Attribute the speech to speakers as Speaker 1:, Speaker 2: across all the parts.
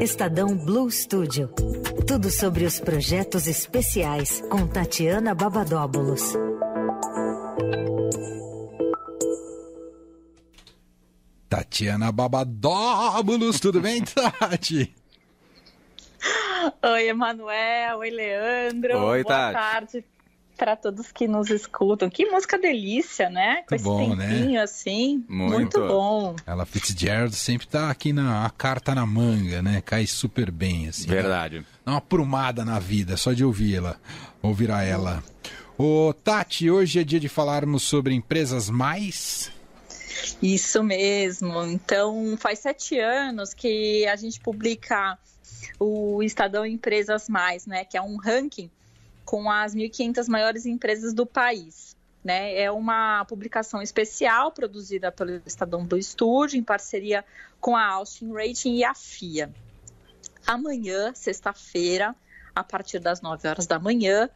Speaker 1: Estadão Blue Studio. Tudo sobre os projetos especiais com Tatiana Babadóbulos.
Speaker 2: Tatiana Babadóbulos, tudo bem, Tati?
Speaker 3: Oi, Emanuel. Oi, Leandro.
Speaker 4: Oi,
Speaker 3: Boa
Speaker 4: Tati.
Speaker 3: tarde para todos que nos escutam. Que música delícia, né? Com
Speaker 2: Muito
Speaker 3: esse
Speaker 2: bom,
Speaker 3: tempinho
Speaker 2: né?
Speaker 3: assim.
Speaker 4: Muito.
Speaker 3: Muito bom.
Speaker 2: Ela Fitzgerald sempre tá aqui na a carta na manga, né? Cai super bem, assim.
Speaker 4: Verdade.
Speaker 2: Dá uma prumada na vida, só de ouvir ela, ouvir a ela. Ô, Tati, hoje é dia de falarmos sobre empresas mais.
Speaker 3: Isso mesmo. Então, faz sete anos que a gente publica o Estadão Empresas Mais, né? Que é um ranking com as 1.500 maiores empresas do país. Né? É uma publicação especial produzida pelo Estadão Blue Studio em parceria com a Austin Rating e a FIA. Amanhã, sexta-feira, a partir das 9 horas da manhã,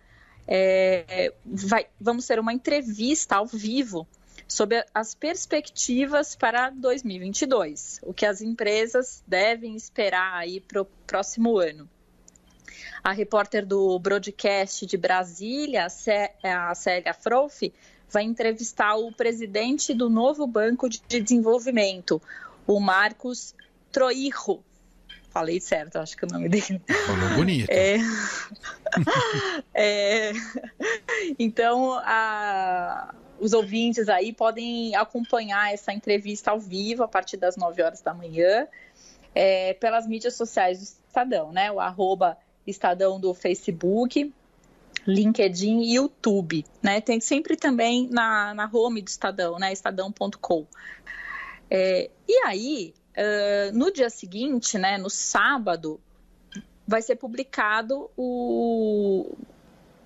Speaker 3: é, vai- vamos ter uma entrevista ao vivo sobre as perspectivas para 2022, o que as empresas devem esperar aí para o próximo ano. A repórter do broadcast de Brasília, a Cé- a Célia Frouf, vai entrevistar o presidente do novo Banco de Desenvolvimento, o Marcos Troirro. Falei certo, acho que é o nome dele.
Speaker 2: Falou bonito.
Speaker 3: É. É, Então, a- os ouvintes aí podem acompanhar essa entrevista ao vivo a partir das 9 horas da manhã é, pelas mídias sociais do Estadão, né? O arroba Estadão do Facebook, LinkedIn e YouTube, né? Tem sempre também na, na home do Estadão, né? Estadão.com. É, e aí, ah, no dia seguinte, né? No sábado, vai ser publicado o,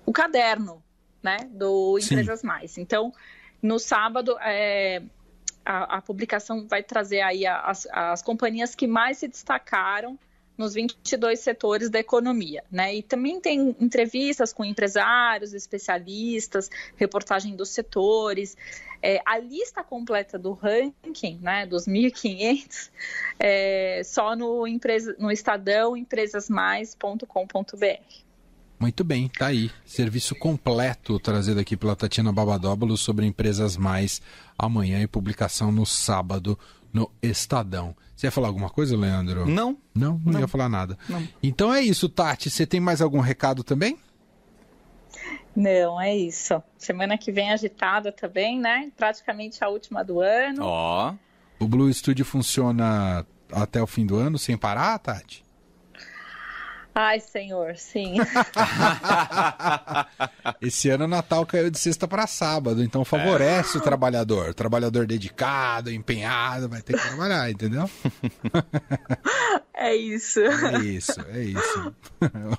Speaker 3: o caderno, né, do
Speaker 2: Sim.
Speaker 3: Empresas Mais. Então, no sábado, é, a, a publicação vai trazer aí as, as companhias que mais se destacaram nos 22 setores da economia, né? E também tem entrevistas com empresários, especialistas, reportagem dos setores. É, a lista completa do ranking, né, dos 1.500, é só no, empresa, no Estadão empresasmais.com.br.
Speaker 2: Muito bem, tá aí. Serviço completo trazido aqui pela Tatiana Babadóbulos sobre empresas mais amanhã e publicação no sábado no Estadão. Você ia falar alguma coisa, Leandro?
Speaker 4: Não?
Speaker 2: Não, não, ia falar nada. Então é isso, Tati. Você tem mais algum recado também?
Speaker 3: Não, é isso. Semana que vem agitada também, né? Praticamente a última do ano.
Speaker 4: Ó.
Speaker 2: O Blue Studio funciona até o fim do ano sem parar, Tati?
Speaker 3: Ai, senhor, sim.
Speaker 2: Esse ano o Natal caiu de sexta para sábado, então favorece o trabalhador. O trabalhador dedicado, empenhado, vai ter que trabalhar, entendeu?
Speaker 3: é isso.
Speaker 2: É isso, é isso.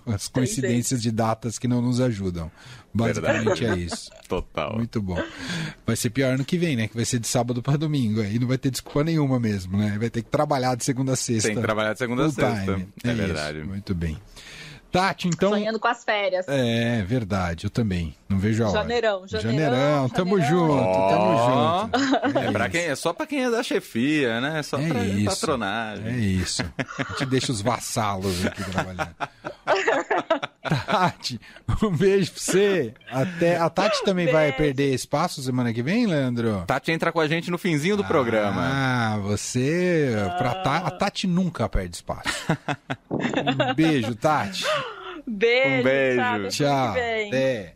Speaker 2: As coincidências de datas que não nos ajudam. Basicamente é isso.
Speaker 4: Total.
Speaker 2: Muito bom. Vai ser pior ano que vem, né? Que vai ser de sábado para domingo. Aí não vai ter desculpa nenhuma mesmo, né? Vai ter que trabalhar de segunda a sexta.
Speaker 4: Tem que trabalhar de segunda a sexta.
Speaker 2: time.
Speaker 4: É
Speaker 2: isso.
Speaker 4: verdade.
Speaker 2: Muito bem. Tati, então.
Speaker 3: Sonhando com as férias.
Speaker 2: É, verdade, eu também. Não vejo a hora.
Speaker 3: Janeirão, janeirão,
Speaker 2: Janeirão, tamo
Speaker 3: janeirão.
Speaker 2: junto, tamo
Speaker 4: Ó.
Speaker 2: junto.
Speaker 4: É, pra
Speaker 2: isso.
Speaker 4: quem, é só pra quem é da chefia, né? Só
Speaker 2: É
Speaker 4: pra
Speaker 2: isso.
Speaker 4: patronagem.
Speaker 2: É isso. A gente deixa os vassalos aqui trabalhando. Tati, um beijo pra você. Até... A Tati também vai
Speaker 3: Beijo.
Speaker 2: perder espaço semana que vem, Leandro?
Speaker 4: Tati entra com a gente no finzinho do programa.
Speaker 2: Ah, você. Pra Ta- A Tati nunca perde espaço. Um beijo, Tati.
Speaker 3: Beijo,
Speaker 4: Um beijo.
Speaker 3: semana
Speaker 2: Tchau. Até.